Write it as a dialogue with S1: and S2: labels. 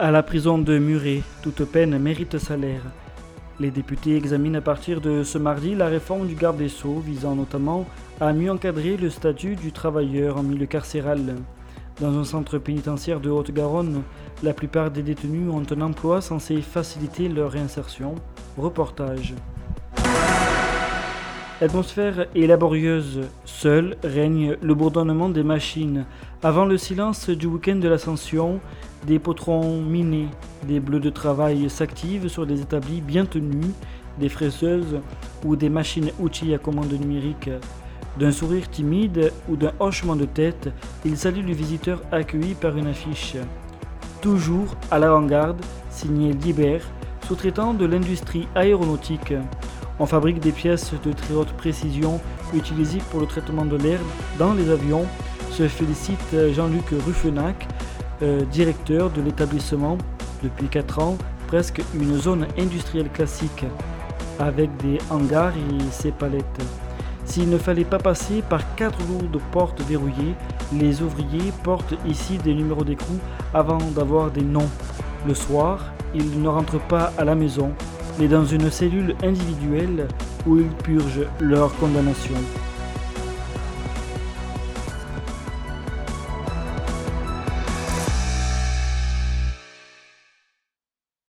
S1: À la prison de Muret, toute peine mérite salaire. Les députés examinent à partir de ce mardi la réforme du garde des Sceaux visant notamment à mieux encadrer le statut du travailleur en milieu carcéral. Dans un centre pénitentiaire de Haute-Garonne, la plupart des détenus ont un emploi censé faciliter leur réinsertion. Reportage. L'atmosphère est laborieuse. Seul règne le bourdonnement des machines. Avant le silence du week-end de l'ascension, des potrons minés, des bleus de travail s'activent sur des établis bien tenus, des fraiseuses ou des machines-outils à commande numérique. D'un sourire timide ou d'un hochement de tête, il salue le visiteur accueilli par une affiche. Toujours à l'avant-garde, signé Liber, sous-traitant de l'industrie aéronautique. On fabrique des pièces de très haute précision utilisées pour le traitement de l'air dans les avions, se félicite Jean-Luc Ruffenac, euh, directeur de l'établissement depuis 4 ans, presque une zone industrielle classique, avec des hangars et ses palettes. S'il ne fallait pas passer par quatre lourdes portes verrouillées, les ouvriers portent ici des numéros d'écrou avant d'avoir des noms. Le soir, ils ne rentrent pas à la maison, mais dans une cellule individuelle où ils purgent leur condamnation.